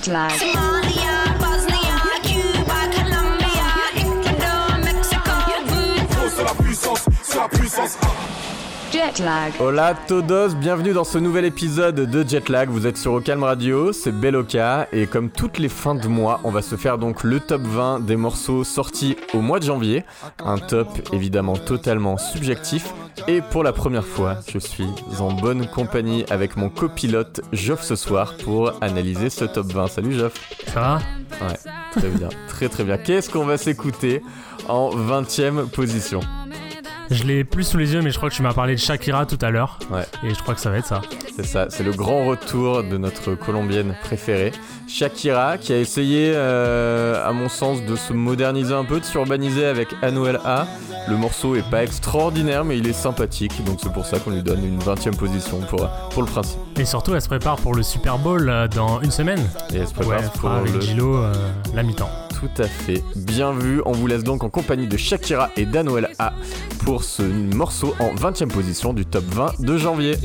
Jet lag. Somalia, Bosnia, Cuba, Colombia, Ecuador, Mexico, voodoo. C'est la puissance, c'est la puissance. Jet lag. Hola todos, bienvenue dans ce nouvel épisode de Jetlag. Vous êtes sur Ocalm Radio, c'est Beloka et comme toutes les fins de mois, on va se faire donc le top 20 des morceaux sortis au mois de janvier. Un top évidemment totalement subjectif et pour la première fois, je suis en bonne compagnie avec mon copilote Geoff ce soir pour analyser ce top 20. Salut Geoff. Ça va? Ouais, très bien, très très bien. Qu'est-ce qu'on va s'écouter en 20ème position? Je l'ai plus sous les yeux, mais je crois que tu m'as parlé de Shakira tout à l'heure. Ouais. Et je crois que ça va être ça. C'est ça, c'est le grand retour de notre colombienne préférée, Shakira, qui a essayé, euh, à mon sens, de se moderniser un peu, de s'urbaniser avec Anuel A. Le morceau est pas extraordinaire, mais il est sympathique, donc c'est pour ça qu'on lui donne une 20 e position pour, pour le principe. Et surtout, elle se prépare pour le Super Bowl euh, dans une semaine. Et elle se Ouais, prépare elle pour avec le. Gilo euh, la mi-temps. Tout à fait. Bien vu, on vous laisse donc en compagnie de Shakira et d'Anuel A pour ce morceau en 20 e position du top 20 de janvier.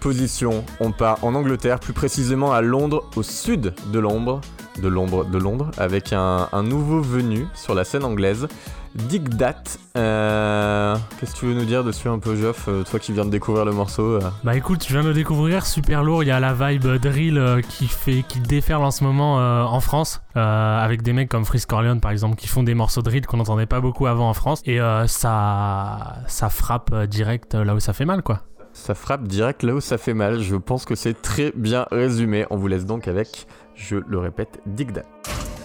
Position, on part en Angleterre, plus précisément à Londres, au sud de Londres, de Londres, de Londres, avec un, nouveau venu sur la scène anglaise, Dick Dat. Euh, Qu'est-ce que tu veux nous dire dessus un peu, Geoff, euh, toi qui viens de découvrir le morceau euh? Bah écoute, je viens de le découvrir, super lourd. Il y a la vibe drill qui fait, qui déferle en ce moment en France, avec des mecs comme Freeze Corleone par exemple, qui font des morceaux drill qu'on n'entendait pas beaucoup avant en France. Et ça, ça frappe direct là où ça fait mal, quoi. Ça frappe direct là où ça fait mal. Je pense que c'est très bien résumé. On vous laisse donc avec, je le répète, Dick Dat.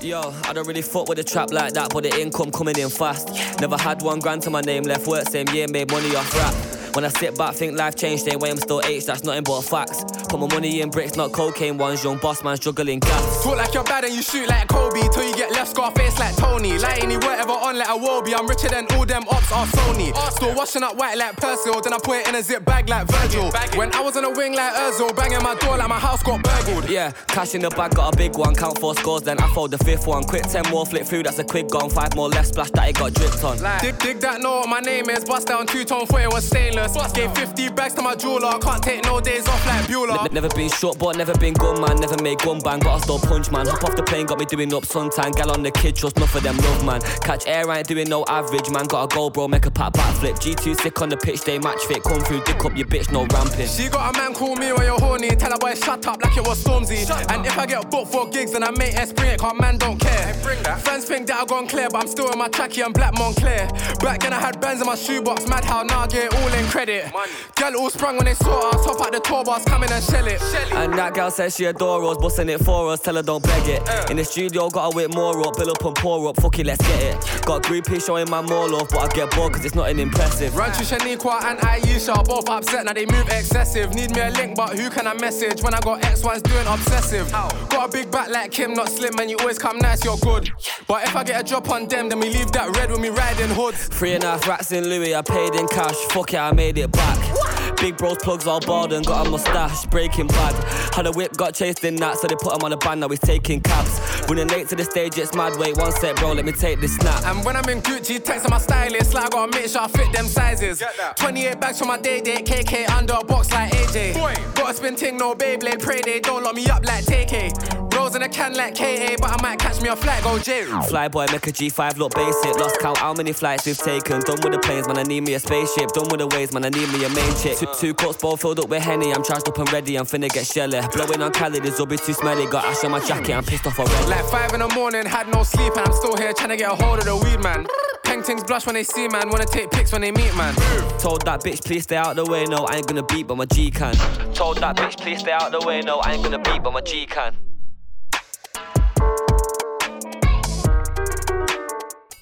Yo, I don't really fuck with a trap like that, but the income coming in fast. Never had one grand to my name, left work same year, made money off rap. When I sit back, think life changed, ain't way I'm still H, that's nothing but facts. Put my money in bricks, not cocaine ones, young boss man struggling gas. Talk like you're bad and you shoot like Kobe Till you get left scar face like Tony Like any whatever on like a Wobie I'm richer than all them ops are Sony Still washing up white like Persil Then I put it in a zip bag like Virgil When I was on a wing like Özil Banging my door like my house got burgled Yeah, cash in the bag, got a big one, count four scores, then I fold the fifth one. Quick 10 more, flip through, that's a quick gone. Five more left, splash that it got dripped on. Dig, dig that, know what my name is Bust down two-tone foot, it was stainless Gave 50 bags to my jeweler Can't take no days off like Bueller Ne- never been short, but never been gun man. Never made gun bang, but I still punch man. Hop off the plane, got me doing up suntan. Gal on the kid, trust enough of them love man. Catch air, I ain't doing no average man. Got a goal, bro, make a pat backflip. G2 sick on the pitch, they match fit. Come through, dick up your bitch, no ramping. She got a man call me when you're horny. Tell a boy shut up like it was Stormzy. and if I get booked for gigs, then I make S bring it, cause man don't care. Fans think that I've gone clear, but I'm still in my tracky and black Montclair. Back then I had bands in my shoebox, mad how now I get it all in credit. Money. Girl all sprung when they saw us, hop out the tour bus, come in and shell it. And that girl says she adore us, busting it for us, tell her don't beg it. In the studio, gotta whip more up, bill up and pour up, fuck it, let's get it. Got groupies showing my more love, but I get bored cause it's nothing impressive. To Shaniqua and Aisha, both upset, now they move excessive. Need me a link, but who can I message when I got X1s doing obsessive? Got a big back like Kim, not slim, and you always come nice, you're good. But if I get a drop on them, then we leave that red when we riding hoods. Three and a half rats in Louis, I paid in cash, fuck it, I made it back. Big bros plugs all bald and got a mustache, breaking bad. Had a whip, got chased in that, so they put him on a band, now he's taking cabs. Running late to the stage, it's mad, wait one sec, bro, let me take this snap. And when I'm in Gucci, texting my stylist, like I gotta make sure I fit them sizes. 28 bags for my day date, KK under a box like AJ. Boy. Gotta spin ting, no Beyblade, pray they don't lock me up like TK. Rolls in a can like KA, but I might catch me a flight, go J. Flyboy, make a G5 look basic. Lost count how many flights we've taken. Done with the planes, man, I need me a spaceship. Done with the waves, man, I need me a main chick. Two, two cups both filled up with Henny. I'm charged up and ready, I'm finna get shelly. Blowing on Cali, this will be too smelly. Got ash on my jacket, I'm pissed off already. Like five in the morning, had no sleep, and I'm still here trying to get a hold of the weed, man. Paintings blush when they see, man. Wanna take pics when they meet, man. Told that bitch, please stay out the way. No, I ain't gonna beat, but my G can. Told that bitch, please stay out the way. No, I ain't gonna beat, but my G can.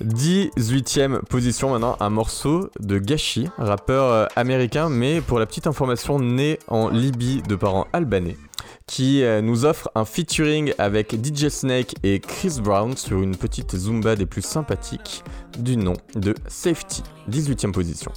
18ème position maintenant, un morceau de Gashi, rappeur euh, américain, mais pour la petite information, né en Libye de parents albanais, qui euh, nous offre un featuring avec DJ Snake et Chris Brown sur une petite zumba des plus sympathiques du nom de Safety, 18ème position.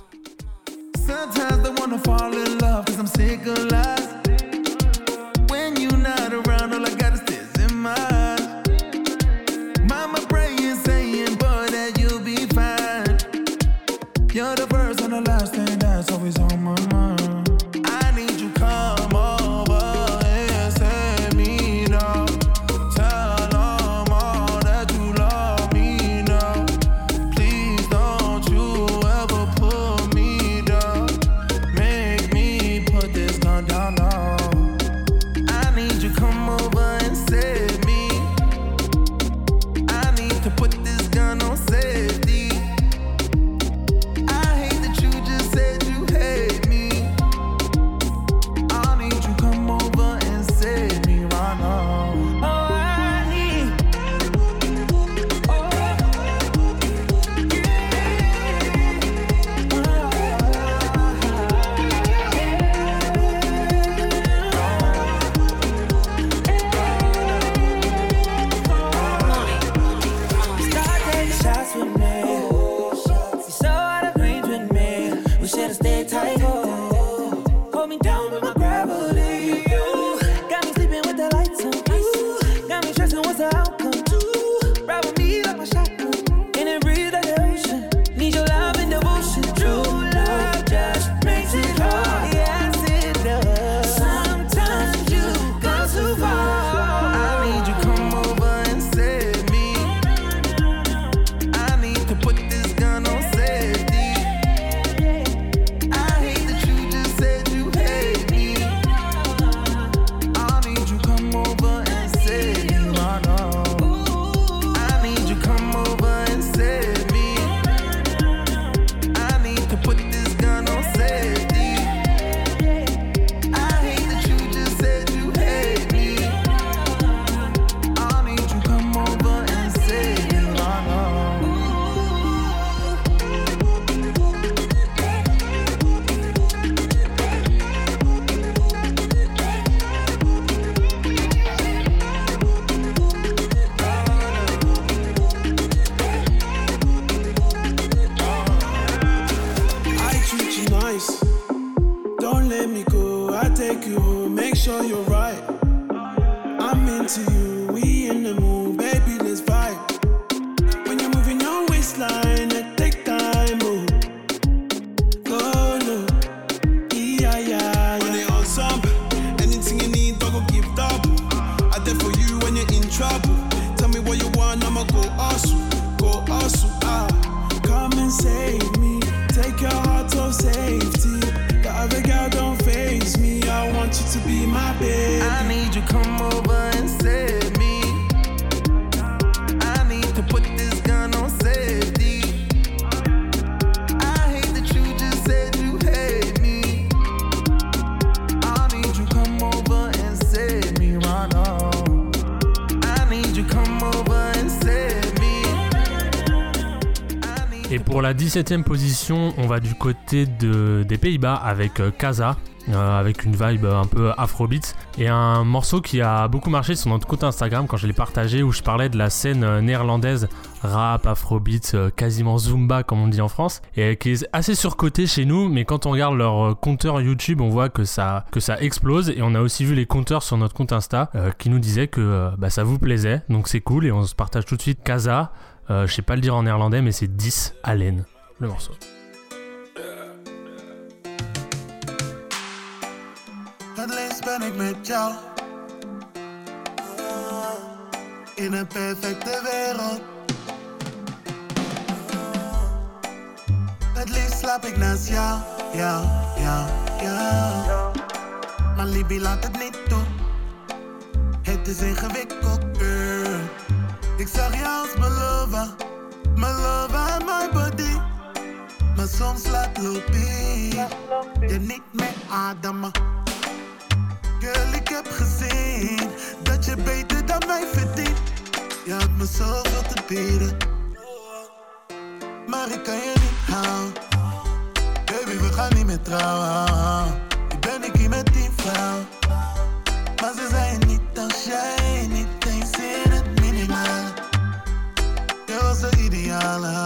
17ème position, on va du côté de, des Pays-Bas avec euh, Kaza. euh, avec une vibe un peu afrobeat et un morceau qui a beaucoup marché sur notre compte Instagram quand je l'ai partagé où je parlais de la scène euh, néerlandaise rap, afrobeat, euh, quasiment zumba comme on dit en France et qui est assez surcoté chez nous. Mais quand on regarde leur euh, compteur YouTube on voit que ça, que ça explose. Et on a aussi vu les compteurs sur notre compte Insta euh, qui nous disaient que euh, bah, ça vous plaisait. Donc c'est cool. Et on se partage tout de suite Kaza euh, je sais pas le dire en néerlandais mais c'est 10 Allen le morceau Het liefst ben ik met jou. In een perfecte wereld. Het liefst slaap ik naast jou, jou, jou, jou. Maar Libby laat het niet toe. Het is ingewikkeld, girl. Ik zag je als mijn lover. Mijn lover en mijn body. Maar soms laat loopie. Je niet meer ademen. Girl, ik heb gezien dat je beter dan mij verdient. Je had me zoveel te bieden, maar ik kan je niet houden. Baby, we gaan niet meer trouwen. Ik ben ik hier met die vrouw, maar ze zei niet als jij niet eens in het minimale. Je was de ideale.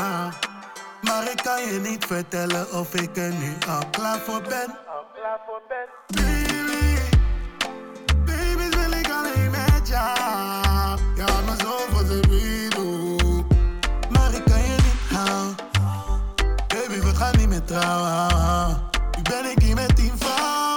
Kan je niet vertellen of ik er nu al klaar voor ben. Baby, baby, wil ik alleen met jou. Ja, maar zo voor ze doen. Maar ik kan je niet houden. Baby, we gaan niet meer trouwen. Nu ben ik hier met tien vrouwen.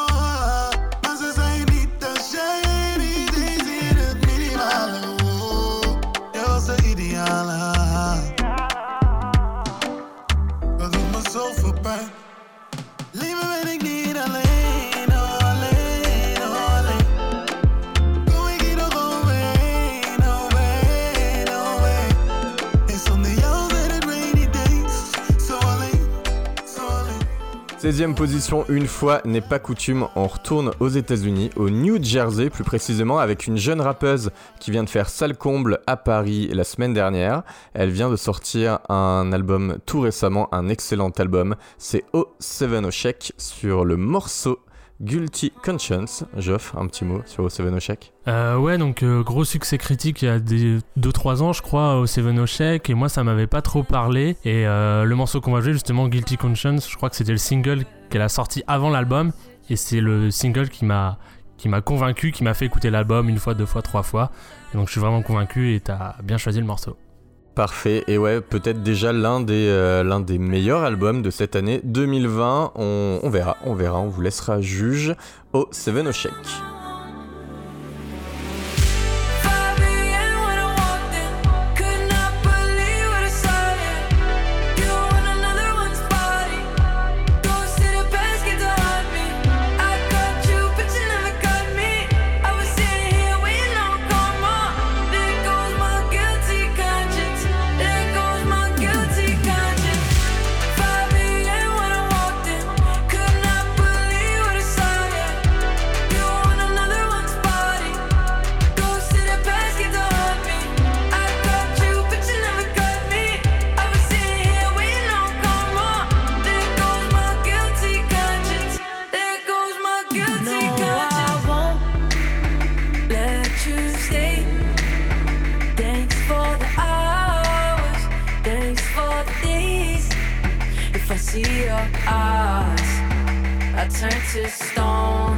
16e position, une fois n'est pas coutume, on retourne aux États-Unis, au New Jersey plus précisément, avec une jeune rappeuse qui vient de faire salle comble à Paris la semaine dernière. Elle vient de sortir un album tout récemment, un excellent album. C'est O7 Oshek sur le morceau Guilty Conscience. Joff, un petit mot sur O7 Oshek Euh, ouais, donc euh, gros succès critique il y a 2-3 ans, je crois, au Seven Oshek, et moi ça m'avait pas trop parlé. Et euh, le morceau qu'on va jouer, justement, Guilty Conscience, je crois que c'était le single qu'elle a sorti avant l'album, et c'est le single qui m'a qui m'a convaincu, qui m'a fait écouter l'album une fois, deux fois, trois fois. Et donc je suis vraiment convaincu et t'as bien choisi le morceau. Parfait, et ouais, peut-être déjà l'un des, euh, meilleurs albums de cette année 2020. On, verra, on verra, on vous laissera juge au Seven. See your eyes, I turn to stone.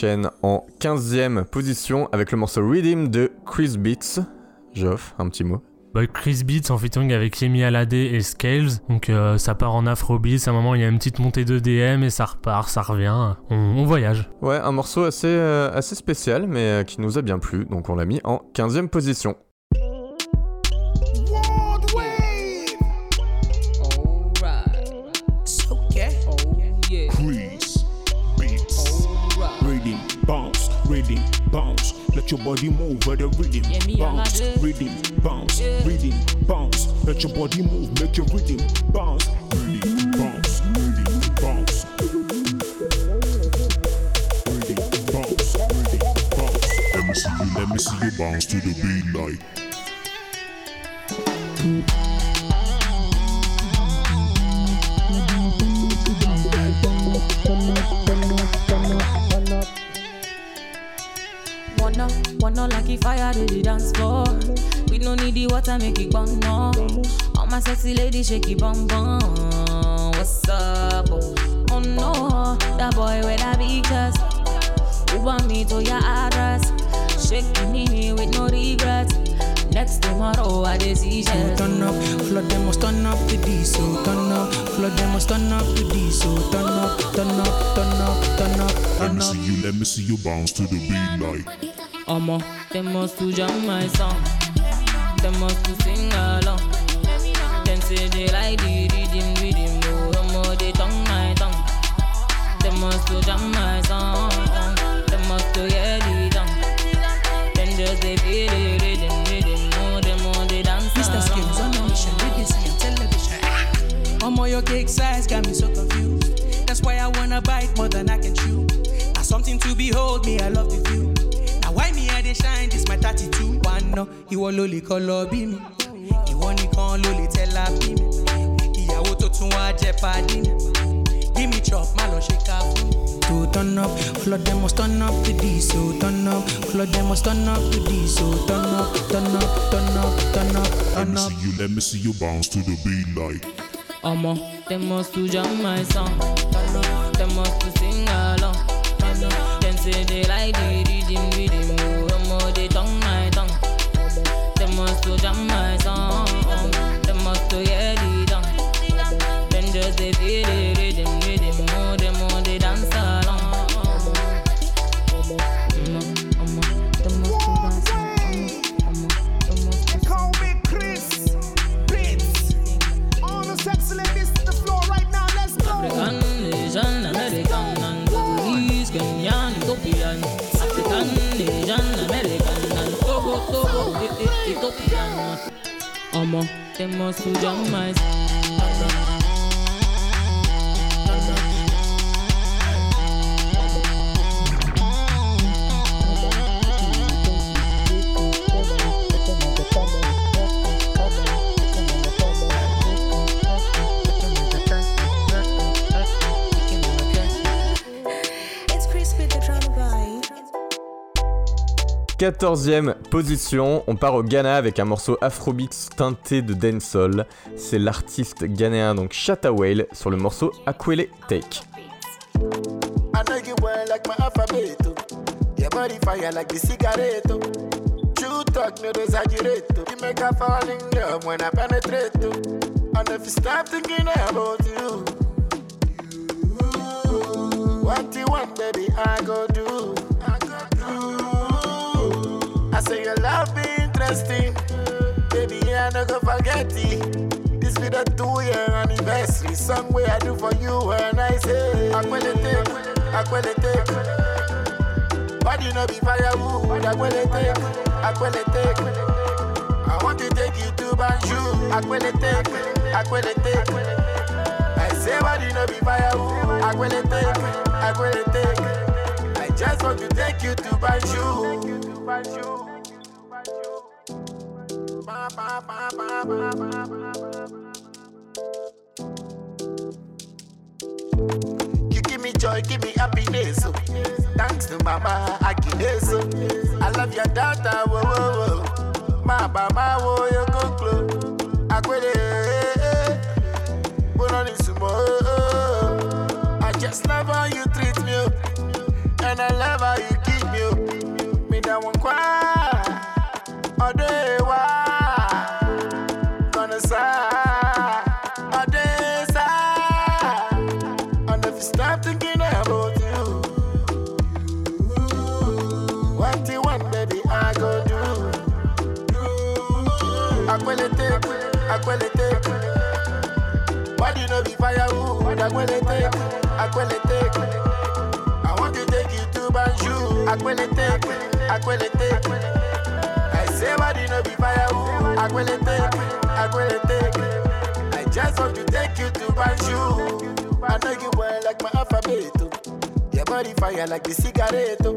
Enchaîne en 15ème position avec le morceau Redeem de Chris Beats. Joff, un petit mot. Bah, Chris Beats en featuring avec Yemi Alade et Scales. Donc euh, ça part en afrobeats, à un moment il y a une petite montée de DM et ça repart, ça revient. On, on voyage. Ouais, un morceau assez, euh, assez spécial, mais euh, qui nous a bien plu, donc on l'a mis en 15ème position. Let your body move with the rhythm bounce, rhythm bounce, rhythm bounce. Let your body move, make your rhythm bounce, rhythm bounce, rhythm bounce. Rhythm bounce, rhythm bounce. Let me see you, let me see you bounce to the beat like. Wanna like if fire to the dance floor. We no need the water, make it burn no. All my sexy ladies shake it bum bum. What's up? Oh no, that boy with that big chest. Who want me to your address? Shaking me with no regrets. Next tomorrow I dey see So turn up, flood them must turn up the this. So turn up, flood them must turn up to this. So turn up, turn up, turn up, turn up, Let me see you, let me see you bounce to the beat like. Omo, they must to jam my song. They must to sing along. Them say they like the rhythm, rhythm. Oh, omo, they tongue my tongue. They must to jam my song. They must to hear the tongue. Then just they feel the rhythm, rhythm. Oh, them all they dance Mr. Skills on a mission, see on television. I'm your cake size, got me so confused. That's why I wanna bite more than I can chew. Now something to behold, me, I love the view. Dey shine, this my 32. One no, ìwọ ló lè kọ́ lọ bí mi. Ìwọ nìkan ló lè tẹ́lá bí mi. Ìyàwó tó tún wá jẹ́ pàdé mi. Give me chop, má lọ ṣe ká fún mi. To turn up, flood them must turn up to this. So turn up, flood them must turn up to this. So turn up, turn up, turn up, turn up, Let turn me up. see you, let me see you bounce to the beat like. Omo, they must to jam my song. They must to sing along. Them say they like the rhythm, rhythm. Oh, to jam my song. They must to hear the tongue. Then just they feel the Omo, they must to jam my 14ème position, on part au Ghana avec un morceau afrobeats teinté de dancehall. C'est l'artiste ghanéen donc Shatta Whale sur le morceau Aquele Take. Your love be interesting, baby, I no go forget it. This be the two-year anniversary song where I do for you and I say Akwele take, Akwele take. Body no be firewood, Akwele take, Akwele take. I want to take you to Banjul, Akwele take, Akwele take. I say body no be firewood, Akwele take, Akwele take. I just want to take you to Banjul Ba, ba, ba, ba, ba, ba, ba, ba. You give me joy, give me happiness. oh. Thanks to Mama Agnes. oh. I love your daughter, whoa, whoa, whoa. Ma, mama, whoa, you go close. Akwele, put on this more. I just love how you treat me. oh. And I love Aquelete. I want to take you to Banjul. I say body no be. Oh. Aquelete. I just want to take you to Banjul. I know you well like my alphabet. oh. Your body fire like the cigarette. oh.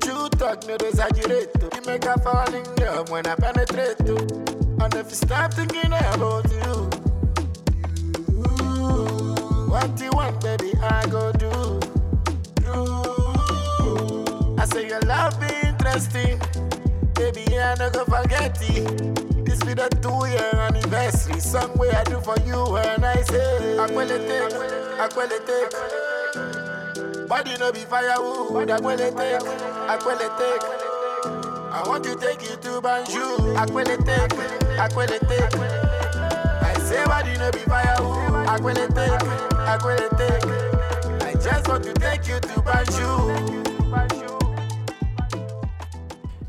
True talk, no exaggerate. oh. You make a fall in love when I penetrate. oh. And if you stop thinking about you, you what you want, baby, I go do. do. I say your love be interesting, baby, I no go forget it. This be the two year anniversary song where I do for you and I say, Aquelete, Aquelete. Body no be firewood, Aquelete, Aquelete. I want to take you to Banjul, Aquelete, Aquelete. I say body no be firewood, Aquelete,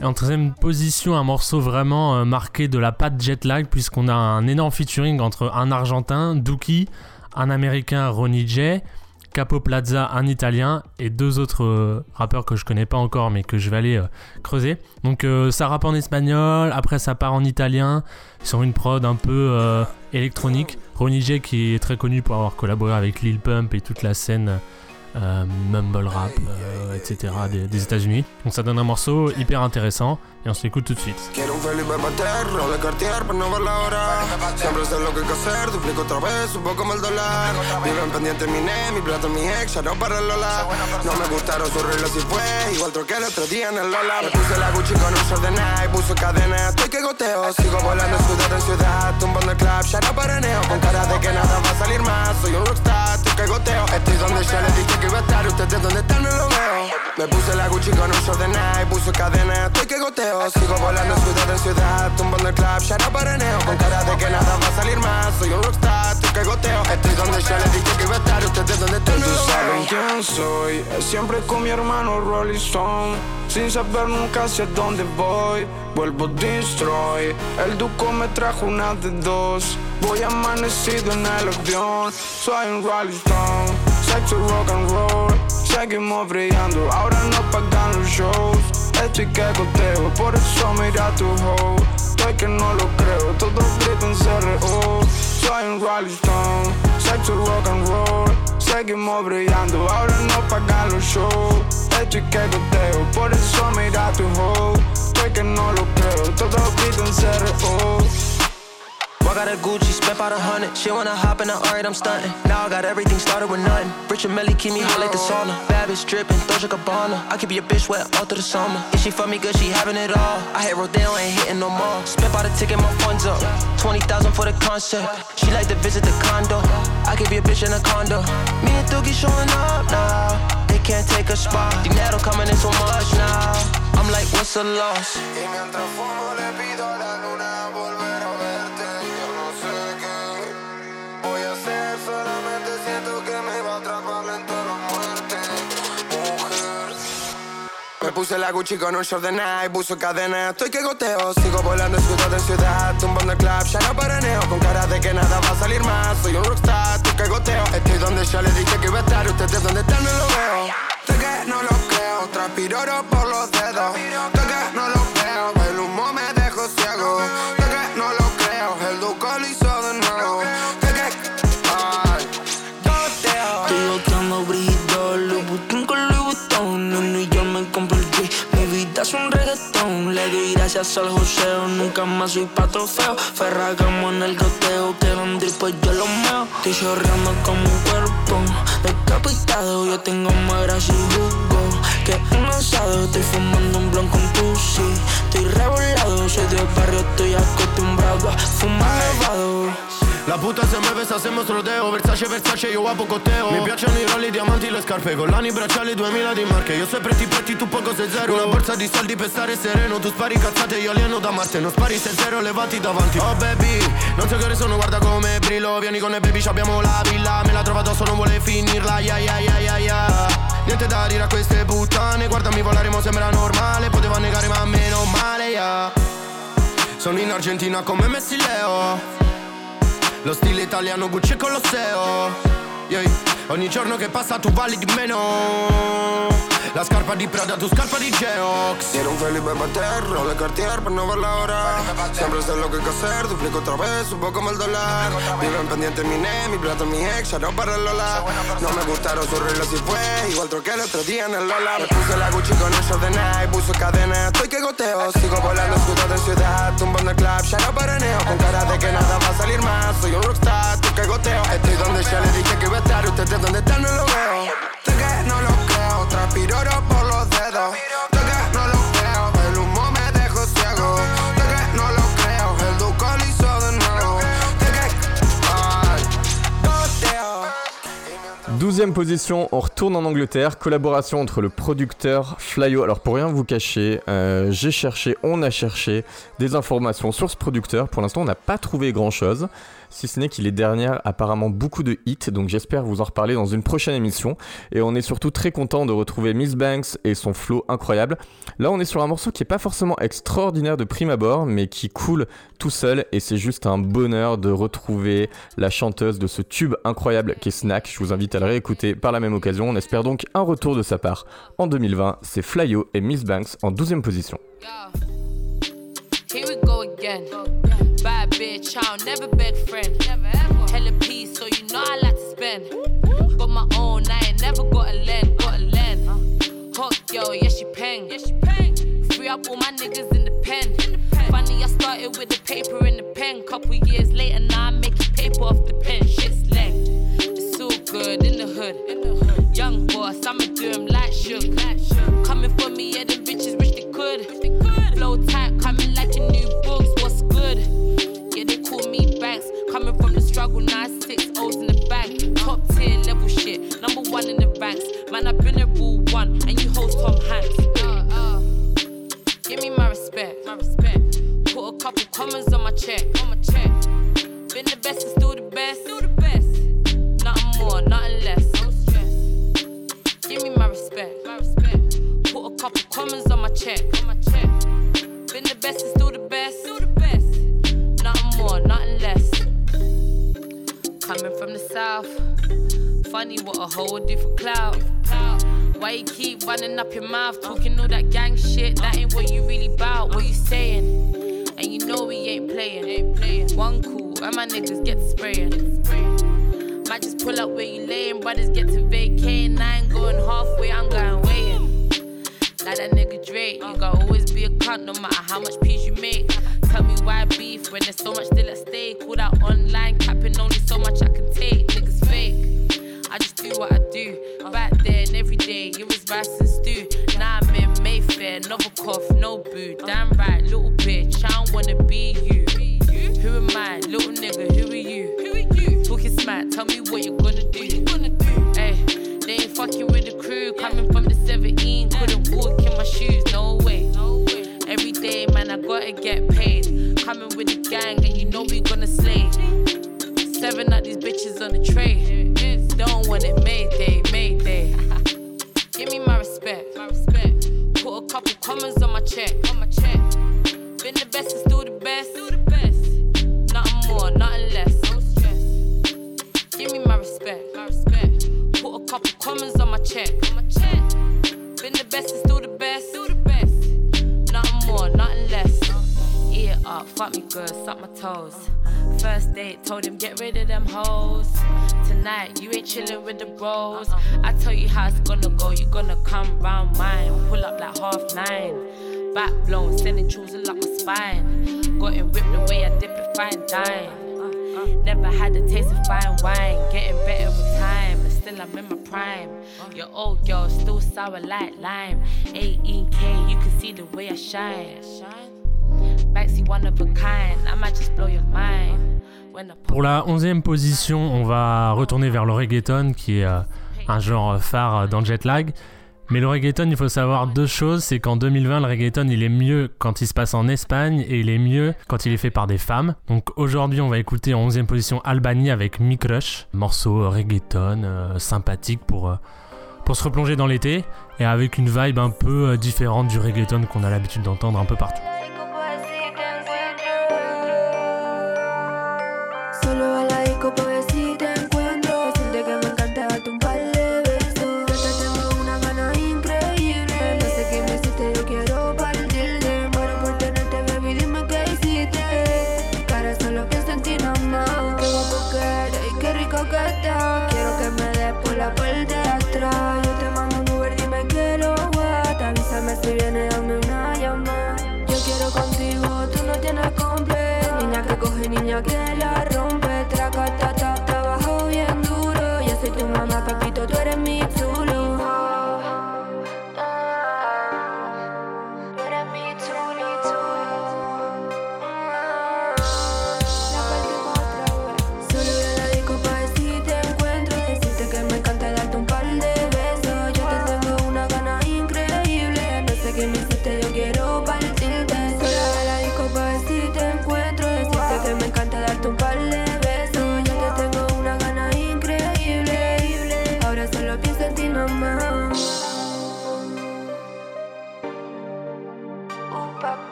Et en 13 position, un morceau vraiment euh, marqué de la patte jet lag, puisqu'on a un énorme featuring entre un Argentin, Dookie, un Américain, Ronnie J, Capo Plaza, un Italien, et deux autres euh, rappeurs que je connais pas encore, mais que je vais aller euh, creuser. Donc euh, ça rappe en espagnol, après ça part en italien, sur une prod un peu électronique. Ronnie J qui est très connu pour avoir collaboré avec Lil Pump et toute la scène mumble rap, etc. des, des États-Unis. Donc ça donne un morceau hyper intéressant et on se l'écoute tout de suite. Quiero un Felipe Pater, roble Cartier, pero no ver la hora. Siempre sé lo que hay que hacer, duplico otra vez, un poco como el dólar. Viven pendiente mi ne, mi plato, mi ex, ya no para el Lola. No me gustaron sus reglas y fue, igual troqué el otro día en el Lola. Me puse la Gucci con un short de Nike, puso cadena, estoy que goteo. Sigo volando ciudad en ciudad, tumbando el club, ya no paraneo. Con cara de que nada va a salir más, soy un rockstar, estoy que goteo. Estoy donde ya les dije que iba a estar, ustedes donde están no lo veo. Me puse la Gucci con un short de Nike, puso cadena, estoy que goteo. Sigo volando ciudad en ciudad, tumbando el club, ya no paraneo. Con cara de que nada va a salir más, soy un rockstar, estoy que goteo. Estoy donde ya les dije que iba a estar, ustedes donde están no saben quién soy, siempre con mi hermano Rolling Stone. Sin saber nunca hacia dónde voy, vuelvo destroy. El duco me trajo una de dos. Voy amanecido en el avión, soy un Rolling Stone. Sexo rock and roll, seguimos brillando. Ahora no pagan los shows. Estoy que goteo, por eso mira tu hoe. Estoy que no lo creo, todos gritan CRO. Soy un Rolling Stone, sexo rock and roll. Seguimos brillando, ahora no pagan los shows. Estoy que goteo, por eso mira tu hoe. Estoy que no lo creo, todos gritan CRO. I got a Gucci, spent about a hundred. She wanna hop in the alright, I'm stunting. Now I got everything started with nothing. Rich and Melly keep me hot like the sauna. Bad bitch dripping, Doja Gabbana. I keep your bitch wet all through the summer. If she fuck me good, she having it all. I hit Rodeo, ain't hitting no more. Spent by the ticket, my funds up. 20,000 for the concert. She like to visit the condo. I give you a bitch in a condo. Me and Doogie showing up now. They can't take a spot. Dinero coming in so much now. I'm like, what's the loss? Puse la Gucci con un short de Nike, puso cadena, estoy que goteo. Sigo volando ciudad en ciudad, tumbando el club, ya no paraneo. Con cara de que nada va a salir más, soy un rockstar, estoy que goteo. Estoy donde ya les dije que iba a estar, ustedes donde están no lo veo. Sé que no lo creo, transpiro por los dedos. Gracias al joseo, nunca más soy pa' trofeo. Ferragamo en el goteo, que un pues yo lo meo. Estoy chorreando como un cuerpo decapitado. Yo tengo más grasa y jugo que un asado. Estoy fumando un blon con pussy. Estoy revolado, soy de barrio, estoy acostumbrado a fumar nevado La puta se me besa, hacemos rodeo. Versace, Versace, io a coteo. Mi piacciono i rolli, diamanti, le scarpe. Collani, bracciali, 2000 di marche. Io sei pretti, pretti, tu poco sei zero. Una borsa di soldi per stare sereno. Tu spari cazzate, io alieno da Marte. Non spari sei zero, levati davanti. Oh baby, non so che ore sono, guarda come brillo. Vieni con me baby, abbiamo la villa. Me la trova addosso, non vuole finirla. Ya ya ya ya ya Niente da dire a queste puttane. Guardami volare, mo sembra normale. Poteva negare ma meno male, ya Sono in Argentina come Messi Leo Lo stile italiano Gucci e Colosseo yeah. Ogni giorno che passa tu vali di meno La scarpa di Prada, tu scarpa di Geox. Quiero un Felipe Pater, Rolex Cartier para no ver la hora. Siempre sé lo que hay que hacer, duplico otra vez, subo como el dólar. Viven pendiente mi ne, mi plata, mi ex, ya no para el Lola. No me gustaron sus reglas y fue igual troqué el otro día en el Lola. Me puse la Gucci con el short de Nike, puso cadena, estoy que goteo. Sigo volando ciudad en ciudad, tumbando el club, ya no paraneo. Con cara de que nada va a salir más, soy un rockstar, tú que goteo. Estoy donde ya le dije que iba a estar, ustedes donde están no lo veo Douzième position, on retourne en Angleterre, collaboration entre le producteur Flyo. Alors pour rien vous cacher, euh, j'ai cherché, on a cherché des informations sur ce producteur. Pour l'instant on n'a pas trouvé grand chose, si ce n'est qu'il est derrière apparemment beaucoup de hits, donc j'espère vous en reparler dans une prochaine émission. Et on est surtout très content de retrouver Miss Banks et son flow incroyable. Là on est sur un morceau qui est pas forcément extraordinaire de prime abord, mais qui coule tout seul et c'est juste un bonheur de retrouver la chanteuse de ce tube incroyable qui est Snack. Je vous invite à le réécouter par la même occasion. On espère donc un retour de sa part en 2020. C'est Flyo et Miss Banks en 12e position. Bitch, I don't never beg friend. Hella peace, so you know I like to spend. Got my own, I ain't never got a lend, got a lend. Hot girl, yeah she peng. Free up all my niggas in the pen. Funny, I started with the paper and the pen. Couple years later, now I'm making paper off the pen. Shit's length. It's all good in the hood. Young boss, I'ma do him like shook. Coming for me, yeah, them bitches wish they could. Flow tight, coming like a new books. What's good? Me Banks. Coming from the struggle, it's six O's in the bank. Top tier level shit, number one in the ranks. Man, I've been a rule one, and you hold Tom Hanks. Uh, uh. Give me my respect, my respect. Put a couple commas on my check, your mouth, talking all that blown, sending choosing like my spine. Got it whipped the way I dip it, fine dime. Never had the taste of fine wine. Getting better with time, but still I'm in my prime. Your old girl still sour like lime. 18k, you can see the way I shine. Backseat one of a kind, I might just blow your mind. When I Pour la 11e position, on va retourner vers le reggaeton, qui est euh, un genre phare dans Jetlag. Mais le reggaeton, il faut savoir deux choses. C'est qu'en 2020, le reggaeton, il est mieux quand il se passe en Espagne et il est mieux quand il est fait par des femmes. Donc aujourd'hui, on va écouter en 11e position Albanie avec Mi Crush. Morceau reggaeton euh, sympathique pour, euh, pour se replonger dans l'été et avec une vibe un peu euh, différente du reggaeton qu'on a l'habitude d'entendre un peu partout.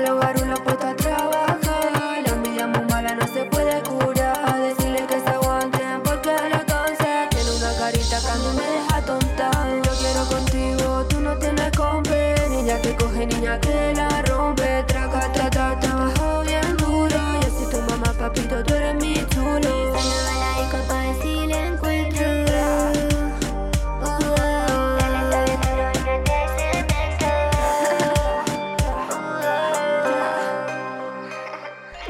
dialogar una puerta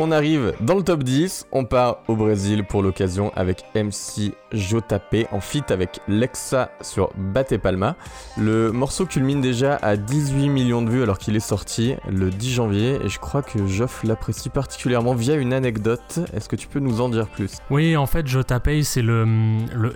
On arrive dans le top 10, on part au Brésil pour l'occasion avec MC JP en feat avec Lexa sur Bate Palma. Le morceau culmine déjà à 18 millions de vues alors qu'il est sorti le 10 janvier et je crois que Joff l'apprécie particulièrement via une anecdote. Est-ce que tu peux nous en dire plus? Oui, en fait, Jota Pay, c'est le,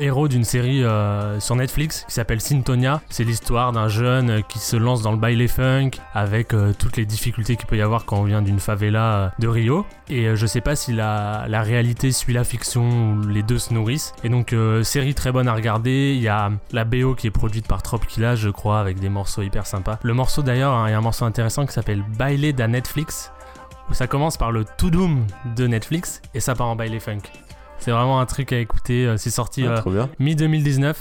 héros d'une série euh, sur Netflix qui s'appelle Syntonia. C'est l'histoire d'un jeune qui se lance dans le baile funk avec euh, toutes les difficultés qu'il peut y avoir quand on vient d'une favela euh, de Rio. Et euh, je sais pas si la, la réalité suit la fiction ou les deux se nourrissent. Et donc, euh, série très bonne à regarder. Il y a la BO qui est produite par Tropkilla, je crois, avec des morceaux hyper sympas. Le morceau d'ailleurs, hein, il y a un morceau intéressant qui s'appelle Baile da Netflix où ça commence par le To Doom de Netflix et ça part en baile funk. C'est vraiment un truc à écouter. euh, C'est sorti Ah, trop bien. mi-2019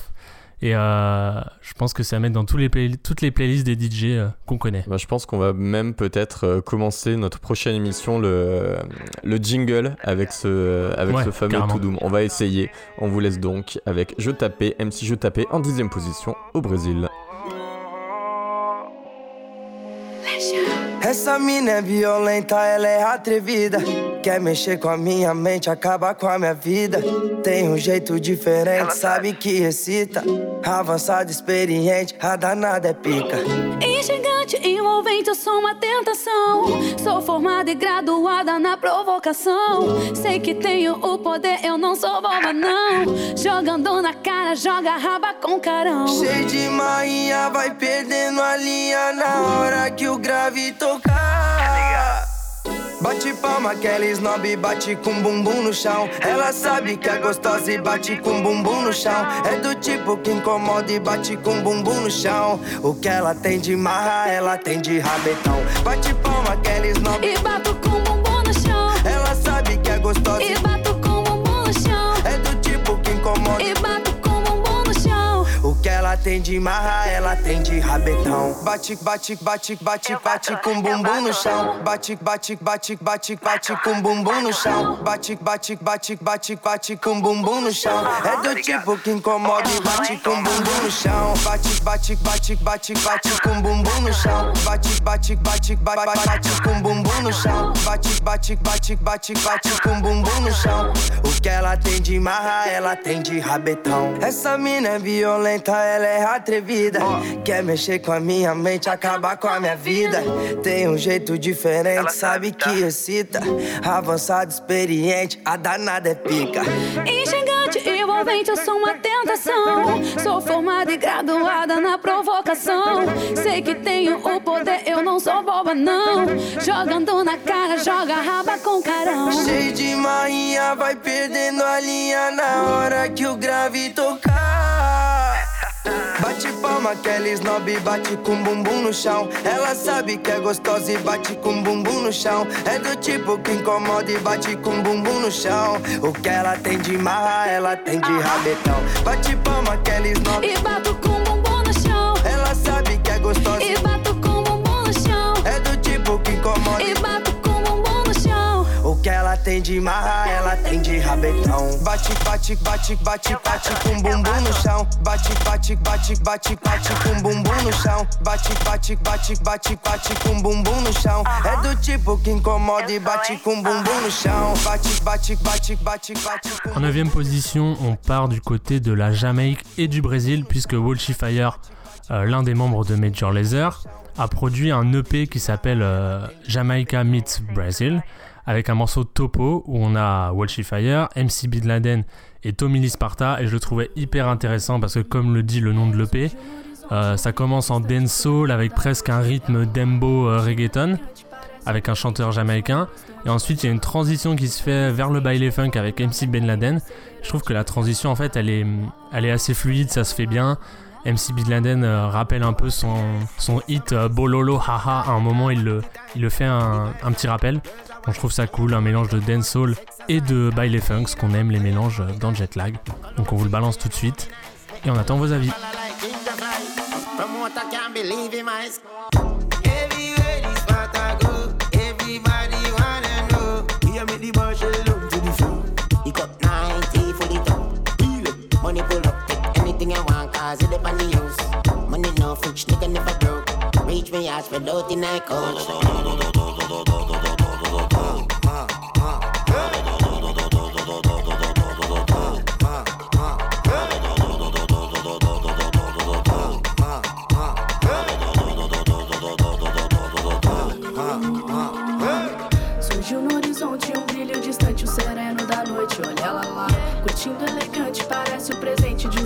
et euh, je pense que c'est à mettre dans tous les play- toutes les playlists des DJ euh, qu'on connaît. Bah, je pense qu'on va même peut-être euh, commencer notre prochaine émission, le, le jingle avec ce, avec Ouais, ce fameux carrément. To Doom. On va essayer. On vous laisse donc avec Je tapais, MC Je tapais en dixième position au Brésil. Essa mina é violenta, ela é atrevida. Quer mexer com a minha mente, acabar com a minha vida. Tem um jeito diferente, sabe que excita. Avançada, experiente, a danada é pica. Instigante, envolvente, eu sou uma tentação. Sou formada e graduada na provocação. Sei que tenho o poder, eu não sou boba, não. Jogando na cara, joga raba com carão. Cheio de marinha, vai perdendo a linha na hora que o grave Bate palma, aquela snob bate com bumbum no chão. Ela sabe que é gostosa e bate com bumbum no chão. É do tipo que incomoda e bate com bumbum no chão. O que ela tem de marra, ela tem de rabetão. Bate palma, aquela snob E bato com bumbum no chão. Ela sabe que é gostosa E bato ela tem de marra, ela tem de rabetão. Bate, bate, bate, bate, bate com bumbum no chão. Bate, bate, bate, bate, bate com bumbum no chão. Bate, bate, bate, bate, bate com bumbum no chão. É do tipo que incomoda e bate com bumbum no chão. Bate, bate, bate, bate, bate com bumbum no chão. Bate, bate, bate, bate, bate com bumbum no chão. Bate, bate, bate, bate, bate com bumbum no chão. O que ela tem de marra, ela tem de rabetão. Essa mina é violenta, ela é atrevida. Quer mexer com a minha mente, acabar com a minha vida. Tem um jeito diferente, sabe que excita. Avançado, experiente, a danada é pica. Instigante, envolvente, eu sou uma tentação. Sou formada e graduada na provocação. Sei que tenho o poder, eu não sou boba, não. Jogando na cara, joga raba com carão. Cheio de marinha, vai perdendo a linha na hora que o grave tocar. Bate palma, aquela snob bate com bumbum no chão. Ela sabe que é gostosa e bate com bumbum no chão. É do tipo que incomoda e bate com bumbum no chão. O que ela tem de marra, ela tem de rabetão. Bate palma, aquela snob E bato com bumbum no chão. Ela sabe que é gostosa E En 9 position, on part du côté de la Jamaïque et du Brésil, puisque Walshy Fire, euh, l'un des membres de Major Lazer, a produit un EP qui s'appelle euh, Jamaica Meets Brazil, avec un morceau Topo où on a Walshy Fire, MC Bin Laden et Tommy Lee Sparta, et je le trouvais hyper intéressant parce que, comme le dit le nom de l'EP, euh, ça commence en dancehall avec presque un rythme dembo euh, reggaeton avec un chanteur jamaïcain. Et ensuite, il y a une transition qui se fait vers le baile funk avec MC Ben Laden. Je trouve que la transition, en fait, elle est, elle est assez fluide, ça se fait bien. MC Bin Laden euh, rappelle un peu son, son hit Bololo Haha. À un moment, il le, il le fait un, un petit rappel. Je trouve ça cool, un mélange de dancehall et de baile funk, ce qu'on aime les mélanges dans Jetlag. Donc on vous le balance tout de suite et on attend vos avis. Promoter can't believe him eyes. Everywhere this spot I go, everybody wanna know. Here make the marshal look to the floor. He got 90 for the top. Feel it. Money pull up, take anything I want, cause it up on the use. Money no fridge, nigga never broke. Reach me out, spread out in night coach.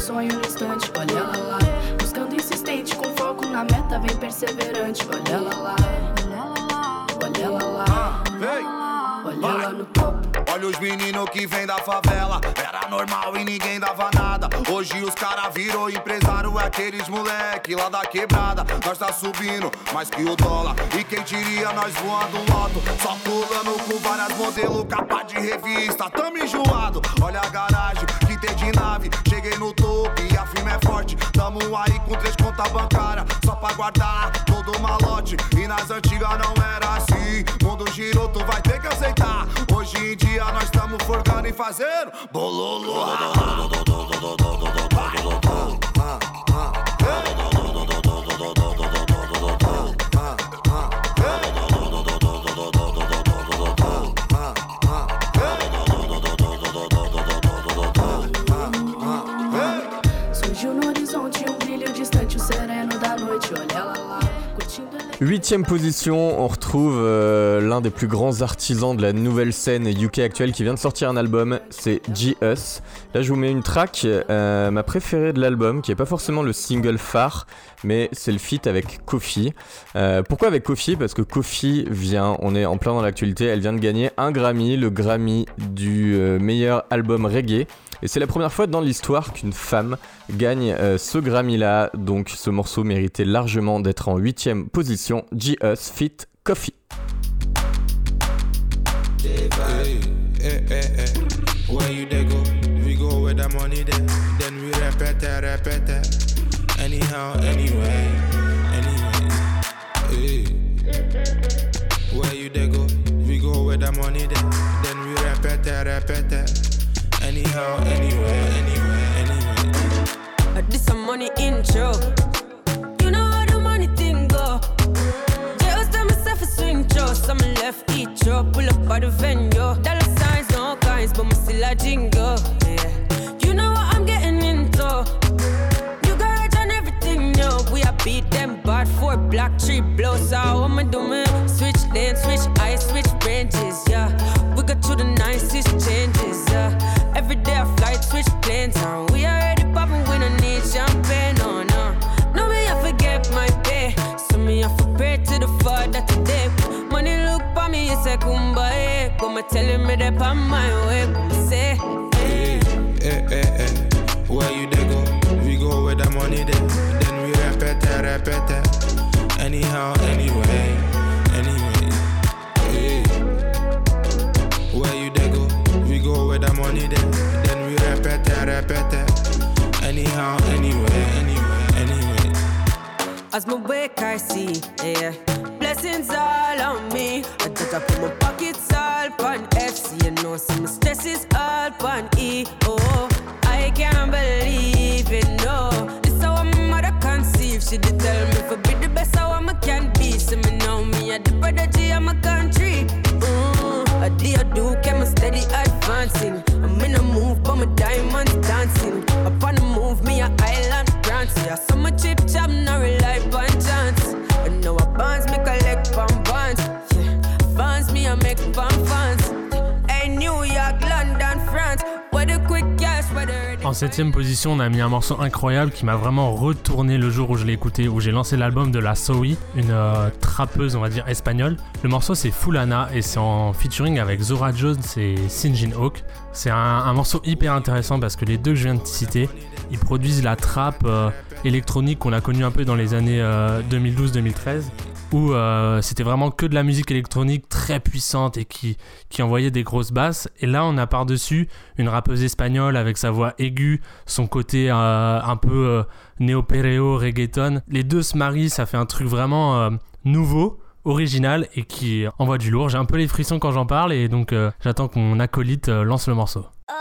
Sonho no instante. Olha ela lá, buscando insistente, com foco na meta, vem perseverante. Olha ela lá, olha ela lá, olha ela no topo. Olha os meninos que vem da favela. Era normal e ninguém dava nada. Hoje os cara virou empresário, é aqueles moleque lá da quebrada. Nós tá subindo mais que o dólar. E quem diria nós voando loto? Só pulando com várias modelos, capa de revista. Tamo enjoado. Olha a garagem que tem de nave. Cheguei no topo e a firma é forte. Tamo aí com três contas bancárias. Só pra guardar todo o malote. E nas antigas não era assim. Mundo girou, tu vai ter que aceitar. Hoje em dia dia nós estamos forgando e fazendo bololô. Ah, ah, ah, Huitième position, on retrouve euh, l'un des plus grands artisans de la nouvelle scène UK actuelle qui vient de sortir un album, c'est G-Us. Là je vous mets une track, euh, ma préférée de l'album, qui est pas forcément le single phare, mais c'est le feat avec Kofi. Euh, pourquoi avec Kofi? Parce que Kofi vient, on est en plein dans l'actualité, elle vient de gagner un Grammy, le Grammy du meilleur album reggae. Et c'est la première fois dans l'histoire qu'une femme gagne euh, ce Grammy-là, donc ce morceau méritait largement d'être en huitième position. G-Us Fit Coffee. Where you they go? We go where the money there. Then we repeat. Anyhow, anyway, anyway. Uh, This a money intro. You know how the money thing go. Just tell myself a swing throw. Some left each throw. Pull up by the venue. Dollar signs, no kinds, but me still a jingle. Yeah. You know what I'm getting into. You got on everything, yo. We a beat them bad for black tree blows. So me do me? Switch lanes, switch eyes, switch ranges. Yeah. We got to the nicest changes. Yeah. Every day I fly, switch planes. And we already popping when I need champagne. Oh, no, no. No, me I forget my pay. So me I for pray to the Father today. Money look for me, it's a kumbaya. Come telling me that on my way. Come say, As my wake, I see, yeah. Blessings all on me. I just I put my pockets all on FC. You know, some stress is all on E. Oh, I can't believe it, no. This how my mother conceive. She did tell me for be the best how I can be. So me know me, I the prodigy of my country. Mm, I did do, came steady advancing. I'm in a move, but my diamonds dancing. Upon the move, me a island Brancy. I saw my chip En septième position, on a mis un morceau incroyable qui m'a vraiment retourné le jour où je l'ai écouté, où j'ai lancé l'album de la Zoe, une euh, trappeuse, on va dire, espagnole. Le morceau c'est Fulana et c'est en featuring avec Zora Jones et Sinjin Hawk. C'est un, morceau hyper intéressant parce que les deux que je viens de citer, ils produisent la trappe euh, électronique qu'on a connue un peu dans les années 2012-2013 où euh, c'était vraiment que de la musique électronique très puissante et qui, qui envoyait des grosses basses. Et là, on a par-dessus une rappeuse espagnole avec sa voix aiguë, son côté euh, un peu euh, néo-perreo, reggaeton. Les deux se marient, ça fait un truc vraiment nouveau original et qui envoie du lourd. J'ai un peu les frissons quand j'en parle et donc j'attends que mon acolyte lance le morceau. Lo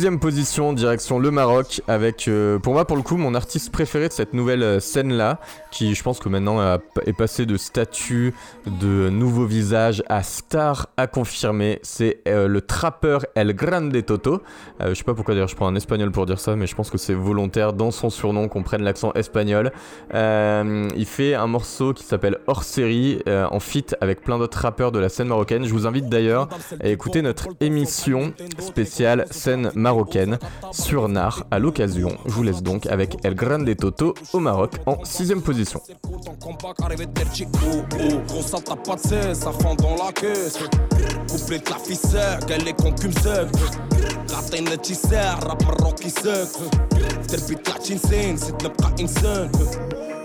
Sixième position, direction le Maroc, avec euh, pour moi pour le coup mon artiste préféré de cette nouvelle euh, scène là, qui je pense que maintenant est passé de statut de nouveau visage à star à confirmer. C'est euh, le trappeur El Grande Toto. Je sais pas pourquoi d'ailleurs je prends un espagnol pour dire ça, mais je pense que c'est volontaire dans son surnom qu'on prenne l'accent espagnol. Il fait un morceau qui s'appelle Hors série en feat avec plein d'autres rappeurs de la scène marocaine. Je vous invite d'ailleurs à écouter notre émission spéciale scène marocaine marocaine sur Nar à l'occasion. Je vous laisse donc avec El Grande Toto au Maroc en 6 position. عطينا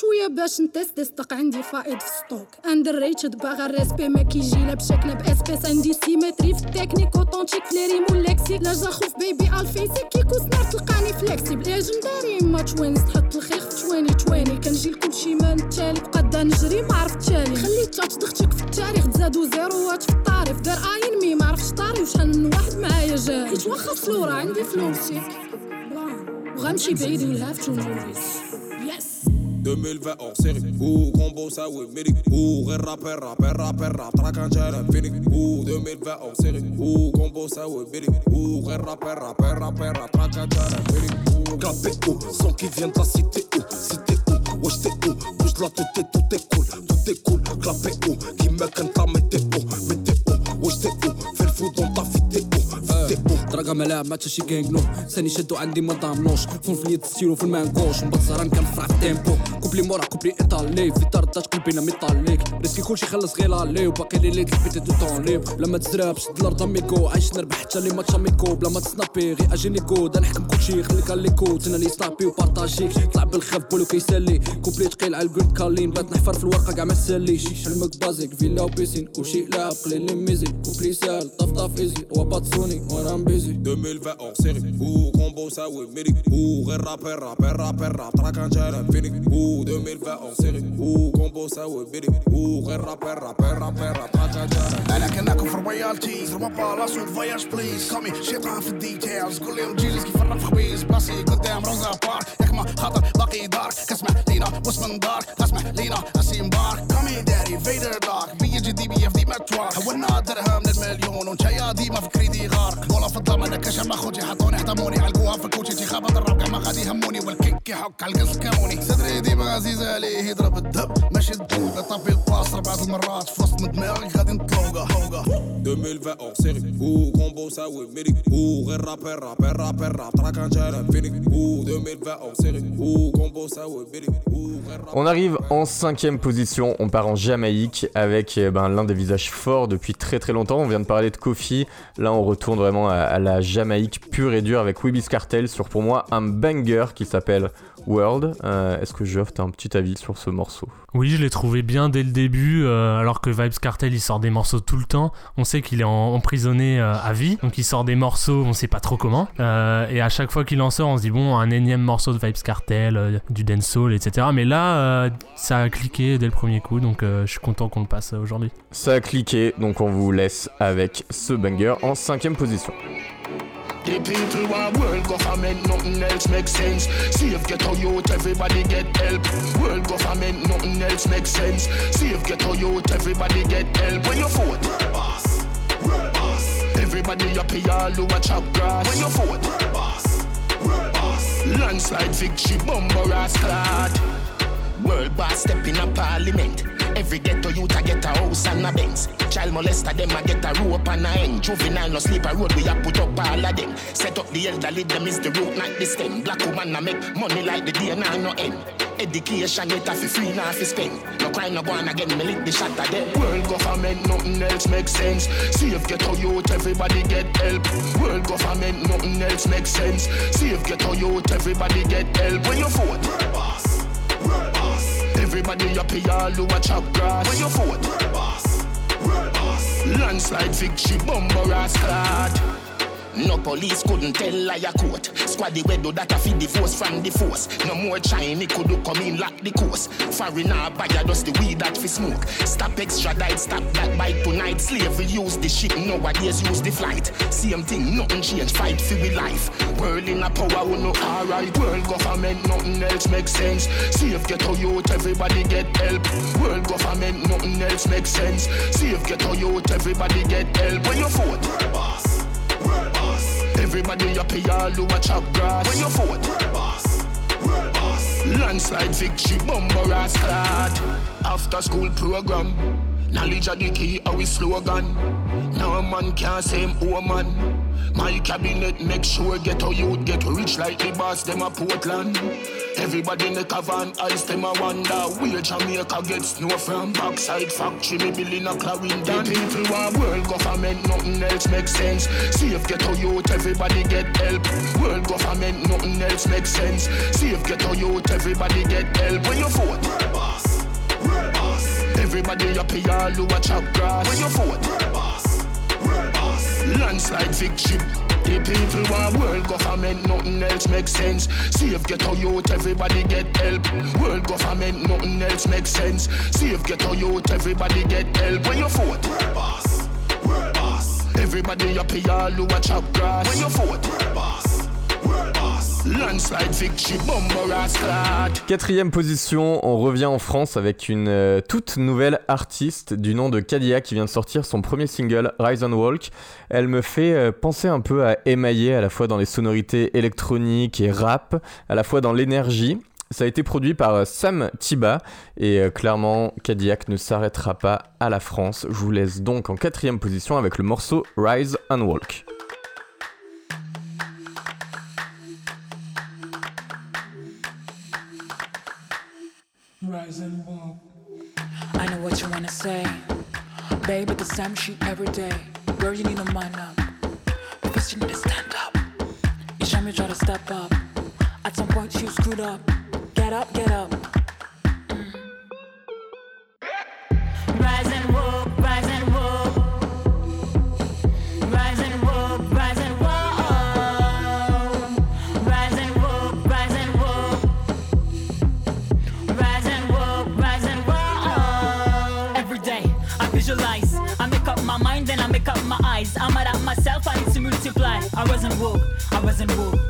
شوية باش نتست ستوك. عندي فائض في ستوك. اندر ريتد باغا الريسبي ما كيجي لا بشكل باسبيس عندي سيمتري في التكنيك اوتونتيك في لي ريم واللكسيك لا خوف بيبي الفيسي كيكو سنار تلقاني فليكسيبل ليجنداري ماتش وينز تحط الخير في 2020 كنجي لكلشي ما نتالي. بقدا نجري ما عرفت تالي. خليت تاتش ضغطك في التاريخ. تزادو زيروات في الطريف دار اين مي ما عرفتش طاري. وشحال من واحد معايا جاري حيت واخا فلورا عندي فلوسي وغنمشي بعيد تو موفيز يس 2020 hors série. Ouh, combo ça ouais médic. Ouh, rap rapper, rapper, rapper, rap jet infini Ouh, 2020 hors série. Ouh, combo ça ouais médic. Ouh, rap rapper, rapper, rapper, rap infini Son qui vient de la cité où Cité Wesh Bouge la tout est cool Tout est cool. Où Qui me canne météo Météo طرقة ملاعب ما شي كينغنو ثاني شدو عندي ما ضامنوش. فون في ستيلو في المانكوش من بعد زهران كنفرع في التيمبو كوبلي مورا كوبلي إيطالي. في دار الداش قلبينا ميطاليك ريسكي كلشي خلص غير عليه وباقي لي ليت لبيتي دو طون ليب بلا ما تزراب شد الأرض أميكو. عايش نربح حتى لي ماتش اميكو بلا ما تسنابي غير اجيني كود أنا نحكم كلشي خليك عليكو تناني ستابي وبارطاجيك طلع بالخف بولو كيسالي. كوبلي تقيل على الجولد كارلين بات نحفر في الورقة كاع ما تساليش حلمك بازيك فيلا وبيسين. وشي لاعب قليل لي ميزين. كوبلي سال طف طف إيزي. وباتسوني وأنا مبيزي 2020 hors série. Ouh, combo ça ouais médic. Ouh, rap rapper, rapper, rapper, rap Track un jet infini Ouh, 2020 hors série. Ouh, combo ça ouais médic. Ouh, rap rapper, rapper, rapper, rap Track un jet infini أنا كناكل في رويالتيز ربما بالاس فواياج بليز كومي شيطان في الديتيلز كل يوم جيلز كيفرق في خبيز بلاصي قدام روزا بارك ياك ما خاطر باقي دارك كسمع لينا واسم من دارك اسمع لينا اسيم بارك كومي داري فيدر دارك بي جي دي بي اف دي متروك حولنا درهم للمليون ونشايا ديما في كريدي غارق بولا في طمنك كشم خوتي حطوني حطموني على القوة في الكوتشي خبط الرب غادي يهموني والكيك يحك على القز كاموني صدري ديما عزيز عليه يضرب الدب ماشي الدوب طابي الباص ربع المرات في وسط من دماغي غادي نطلوقه هوقه 2020 hors série Ouh, combo ça ouais médic Ouh, rap rapper, rapper, rapper, rap Track un jet infini Ouh, 2020 hors série Ouh, combo ça ouais médic Ouh, rap On arrive en cinquième position, on part en Jamaïque avec eh ben, l'un des visages forts depuis très très longtemps. On vient de parler de Kofi, là on retourne vraiment à, à la Jamaïque pure et dure avec Wibis Cartel sur pour moi un banger qui s'appelle World. Euh, Est-ce que Geoff, t'as un petit avis sur ce morceau? Oui, je l'ai trouvé bien dès le début, euh, alors que Vibes Cartel il sort des morceaux tout le temps. On sait qu'il est en- emprisonné euh, à vie, donc il sort des morceaux, on sait pas trop comment. Et à chaque fois qu'il en sort, on se dit bon, un énième morceau de Vibes Cartel, du dancehall, etc. Mais là, ça a cliqué dès le premier coup, donc je suis content qu'on le passe aujourd'hui. Ça a cliqué, donc on vous laisse avec ce banger en cinquième position. The people want world government, nothing else makes sense. Save ghetto youth, everybody get help. World government, nothing else makes sense. Save ghetto youth, everybody get help. When you vote, world boss, world boss. Everybody up here, all a chop grass. When you vote, world boss, world boss. Landslide victory, bumper ass clad. World boss step in a parliament. Every ghetto youth a get a house and a Benz. Child molester them a get a rope and a end. Juvenile no sleep a road we a put up all of them. Set up the elderly them is the root not the stem. Black woman a make money like the day now no end. Education get a fi free now fi spend. No crime no go on again me lick the shot of them. World government nothing else makes sense. See Save ghetto youth everybody get help. World government nothing else makes sense. See Save ghetto youth everybody get help. When you vote, Everybody up here, all who a chop grass. When you vote, world boss, world boss. Landslide victory, bumper ass clad. No police couldn't tell liar court. Squaddy we do that a feed divorce from the force. No more Chinese could do come in lock the course. Foreigner buyer just the weed that fi smoke. Stop extradite, stop that bite tonight. Slavery use the ship, nowadays use the flight. Same thing, nothing change, fight for we life. World in a power, we no alright. World government, nothing else makes sense. Save ghetto youth, everybody get help. World government, nothing else makes sense. Save ghetto youth, everybody get help. When you vote, boss. Everybody up here, all who a chop grass. When you vote, world boss, world boss. Landslide victory, bumper ass clad. After school program. Knowledge of the key, our slogan. No man can say him woman. My cabinet make sure get a youth get rich like the boss, them a Portland. Everybody make a van ice, them a wonder where Jamaica get snow from. Backside factory, me building a Clarendon. The people want world government, nothing else makes sense. Save get a youth, everybody get help. World government, nothing else makes sense. Save get a youth, everybody get help. When you vote, Everybody up here, all who a chop grass. When you vote, world boss, world boss. Landslide victory. The people want world government, nothing else makes sense. Save ghetto youth, everybody get help. World government, nothing else makes sense. Save ghetto youth, everybody get help. When you vote, world boss, world boss. Everybody happy, all who a chop grass. When you vote, world boss, Quatrième position, on revient en France avec une euh, toute nouvelle artiste du nom de Kadia qui vient de sortir son premier single Rise and Walk. Elle me fait euh, penser un peu à émailler à la fois dans les sonorités électroniques et rap, à la fois dans l'énergie. Ça a été produit par euh, Sam Tiba et clairement Cadillac ne s'arrêtera pas à la France. Je vous laisse donc en quatrième position avec le morceau Rise and Walk. Rise and walk. I know what you wanna say. Baby, the same shit every day. Girl, you need to mind up. First, you need to stand up. Each time you try to step up, at some point you screwed up. Get up, get up. I wasn't woke, I wasn't woke.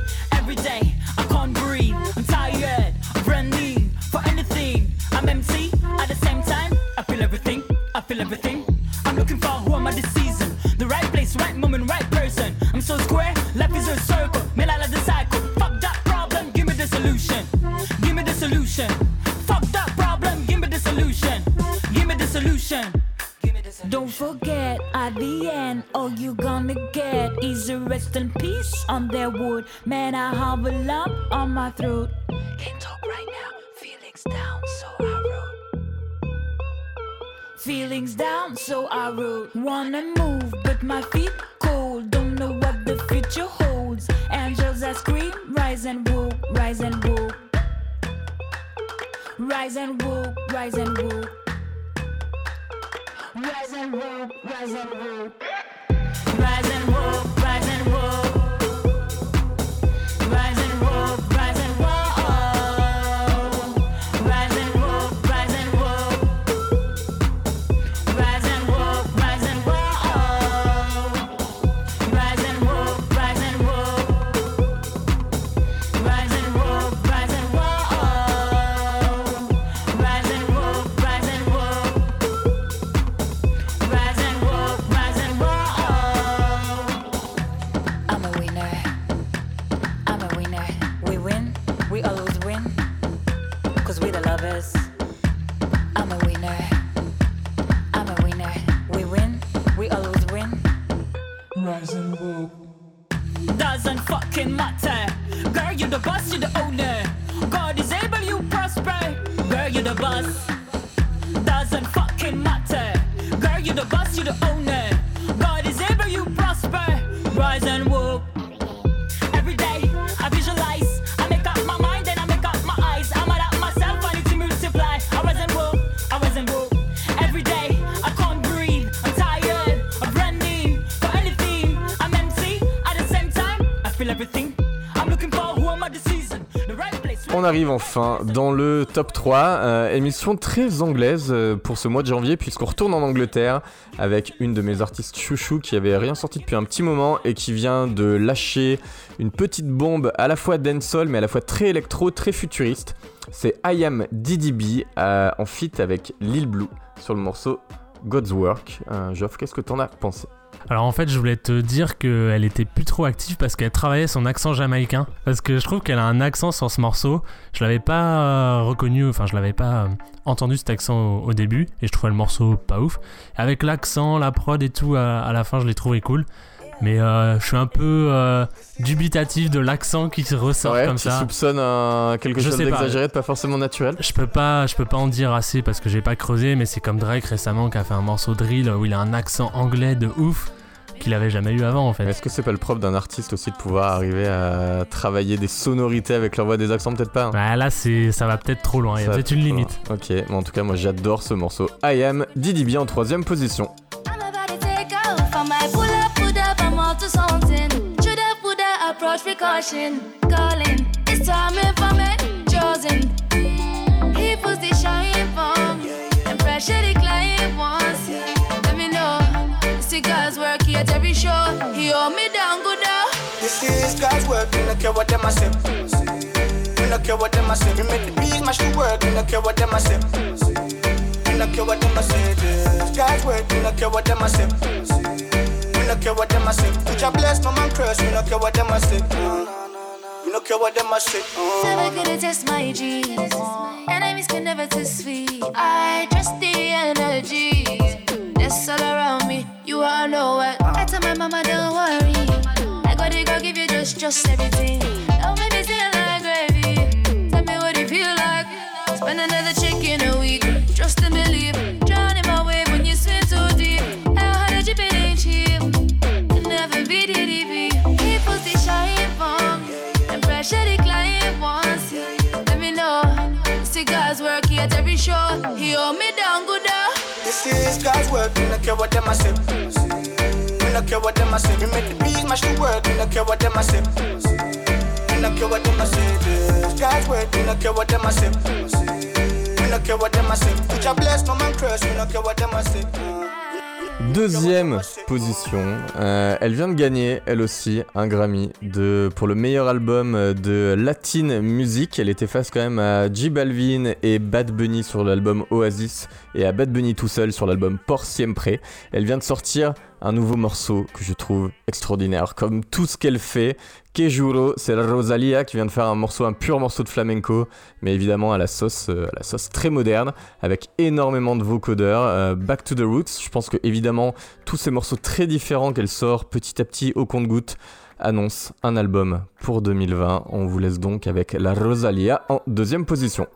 Arrive enfin dans le top 3, euh, émission très anglaise euh, pour ce mois de janvier puisqu'on retourne en Angleterre avec une de mes artistes chouchou qui avait rien sorti depuis un petit moment et qui vient de lâcher une petite bombe à la fois dancehall mais à la fois très électro, très futuriste. C'est I Am DDB euh, en feat avec Lil Blue sur le morceau God's Work. Euh, Geoff, qu'est-ce que t'en as pensé? Alors en fait, je voulais te dire qu'elle était plus trop active parce qu'elle travaillait son accent jamaïcain. Parce que je trouve qu'elle a un accent sur ce morceau. Je l'avais pas euh, reconnu, enfin je l'avais pas euh, entendu cet accent au, au début et je trouvais le morceau pas ouf. Avec l'accent, la prod et tout, à, à la fin, je l'ai trouvé cool. Mais euh, je suis un peu euh, dubitatif de l'accent qui ressort Ouais, comme tu ça. soupçonnes un- quelque Je chose d'exagéré, de pas forcément naturel Je peux pas, je peux pas en dire assez parce que j'ai pas creusé, mais c'est comme Drake récemment qui a fait un morceau drill où il a un accent anglais de ouf qu'il avait jamais eu avant en fait. Est-ce que c'est pas le propre d'un artiste aussi de pouvoir arriver à travailler des sonorités avec leur voix des accents Peut-être pas. hein? Bah là c'est, ça va peut-être trop loin, il y a peut-être une limite. loin. Ok, mais en tout cas moi j'adore ce morceau. I Am, Didi B en troisième position. I'm See God's work here at every show. He hold me down good now. This is God's work, we don't care what them a say. We don't care what them a say. We make the beat match the work, we don't care what them a say. We don't care what them a say. This God's work, we don't care what them a say. We don't care what them a say. Put your bless, no man curse, we don't care what them a say. We don't care what them a say. Never gonna test my G's. Enemies can never test me. I trust the energy that's all around. You all know what. I tell my mama, don't worry. I got it, go give you just, just everything. Don't make me feel like gravy. Tell me what it feel like. Spend another check in a week. Trust and believe. Drown in my wave when you swim so deep. How hard did you it ain't cheap? Never be. He puts the shine from and pressure the client wants. Let me know. See God's work here at every show. He hold me down good now. This is God's work, we don't care what them a say. We don't care what them a say. We make the beat match the work, we don't care what them a say. We don't care what them a say. This God's work, we don't care what them a say. We don't care what them a say. Put your bless, no man curse, we don't care what them a say. Deuxième position, euh, elle vient de gagner elle aussi un Grammy pour le meilleur album euh, de Latin Music. Elle était face quand même à J Balvin et Bad Bunny sur l'album Oasis et à Bad Bunny tout seul sur l'album Por Siempre. Elle vient de sortir un nouveau morceau que je trouve extraordinaire, comme tout ce qu'elle fait. Que juro, c'est la Rosalia qui vient de faire un morceau, un pur morceau de flamenco, mais évidemment à la sauce, euh, à la sauce très moderne, avec énormément de vocodeurs. Euh, Back to the Roots, je pense que évidemment tous ces morceaux très différents qu'elle sort petit à petit au compte-goutte annoncent un album pour 2020. On vous laisse donc avec la Rosalia en deuxième position.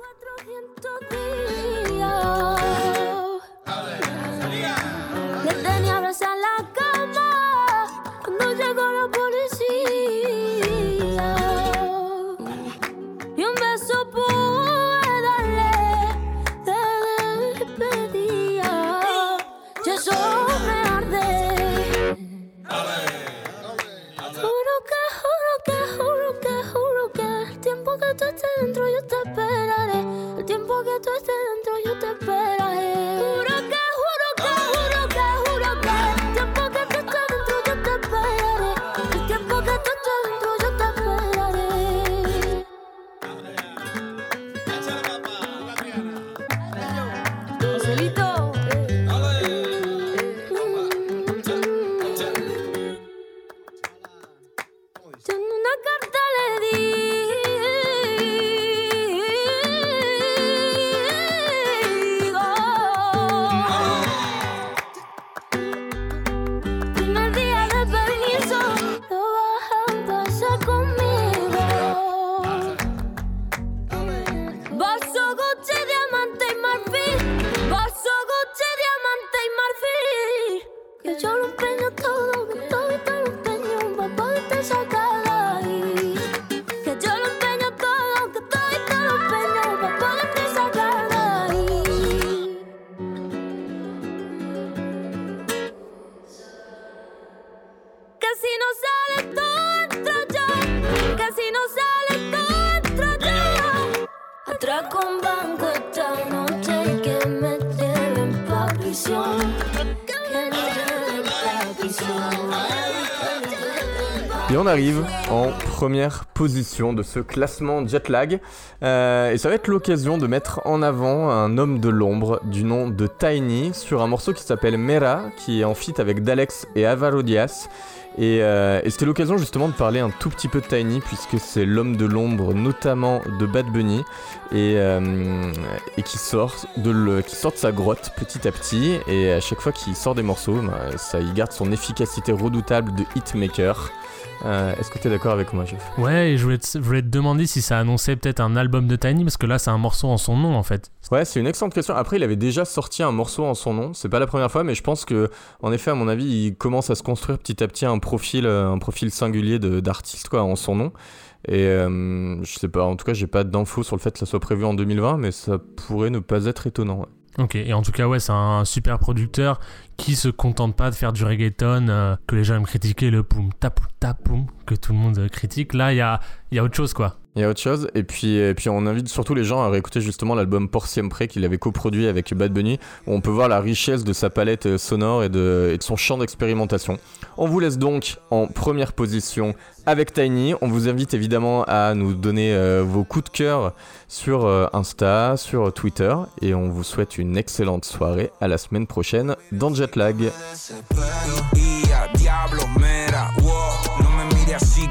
Dentro yo te esperaré. El tiempo que tú estés dentro yo te esperaré. Et on arrive en première position de ce classement Jetlag. Euh, et ça va être l'occasion de mettre en avant un homme de l'ombre du nom de Tiny sur un morceau qui s'appelle Mera, qui est en feat avec Dalex et Avaro Diaz. Et, euh, et c'était l'occasion justement de parler un tout petit peu de Tiny, puisque c'est l'homme de l'ombre notamment de Bad Bunny, et, euh, qui, sort de qui sort de sa grotte petit à petit. Et à chaque fois qu'il sort des morceaux, bah, ça, il garde son efficacité redoutable de hitmaker. Euh, Est-ce que tu es d'accord avec moi, Jeff Ouais, et je voulais, te, je voulais te demander si ça annonçait peut-être un album de Tiny, parce que là, c'est un morceau en son nom, en fait. Ouais, c'est une excellente question. Après, il avait déjà sorti un morceau en son nom. C'est pas la première fois, mais je pense que, en effet, à mon avis, il commence à se construire petit à petit un profil, euh, un profil singulier d'artiste, quoi, en son nom. Et euh, je sais pas, en tout cas, j'ai pas d'infos sur le fait que ça soit prévu en 2020, mais ça pourrait ne pas être étonnant. ouais. Ok, et en tout cas, ouais, c'est un super producteur qui se contente pas de faire du reggaeton euh, que les gens aiment critiquer, le poum tapou tapoum que tout le monde critique. Là, il y a, y a autre chose, quoi. Il y a autre chose, et puis, on invite surtout les gens à réécouter justement l'album Por Siempre qu'il avait coproduit avec Bad Bunny, où on peut voir la richesse de sa palette euh, sonore et de, et de son champ d'expérimentation. On vous laisse donc en première position avec Tiny. On vous invite évidemment à nous donner euh, vos coups de cœur sur euh, Insta, sur Twitter, et on vous souhaite une excellente soirée. À la semaine prochaine dans Jetlag.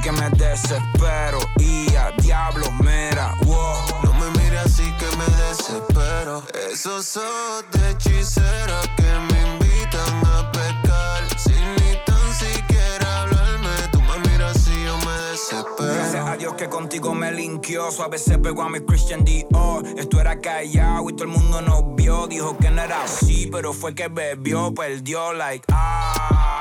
Que me desespero. Y a diablo, mira, wow. No me mire así que me desespero. Esos ojos de hechicera que me invitan a pecar. Sin ni tan siquiera hablarme, tú me miras y yo me desespero. Gracias a Dios que contigo me linkió. Suave se pegó a mi Christian Dior. Esto era callado y todo el mundo nos vio. Dijo que no era así, pero fue que bebió, perdió, like, ah,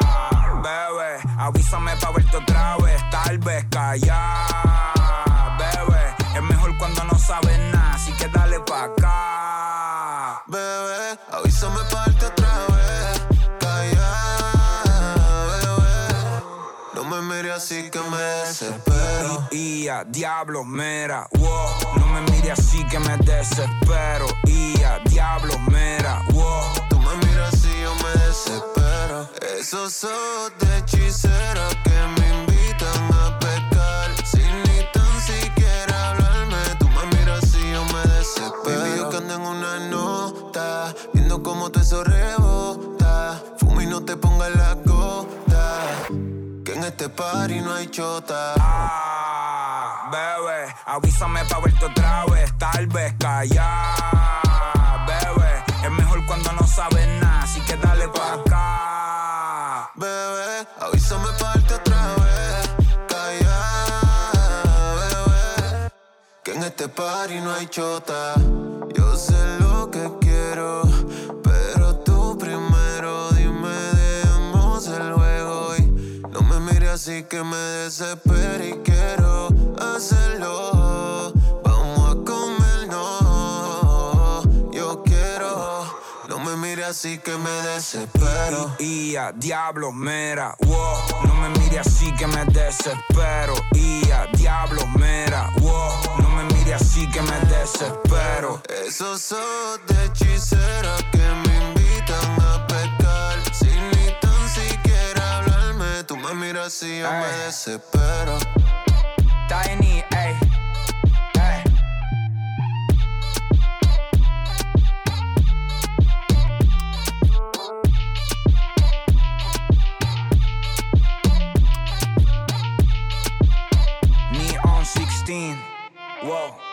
bebé. Avísame pa' verte otra vez, tal vez callar, bebé. Es mejor cuando no sabes nada, así que dale pa' acá. Bebé, avísame pa' darte otra vez. Calla, bebé. No me mire así que me desespero. Y a diablo, mira, wow. No me mire así que me desespero. Y a diablo, mira, wow. Y yo me desespero. Esos ojos de hechicera que me invitan a pecar. Sin ni tan siquiera hablarme, tú me miras y yo me desespero. Baby, yo que ando en una nota, viendo cómo todo eso rebota. Fuma y no te pongas la gota. Que en este party no hay chota. Ah, bebé, avísame pa' verte otra vez, tal vez callar, bebé. Es mejor cuando no sabes nada, así que dale pa' acá. Bebé, avísame pa' darte otra vez. Calla, bebé. Que en este party no hay chota. Yo sé lo que quiero, pero tú primero dime, dejemos el juego y no me mires así que me desespero así que me desespero. Y a diablo, mira, wow. No me mire así que me desespero. Y a diablo, mira, wow. No me mire así que me desespero. Esos ojos de hechicera que me invitan a pecar. Sin ni tan siquiera hablarme, tú me miras y yo me desespero. 哇。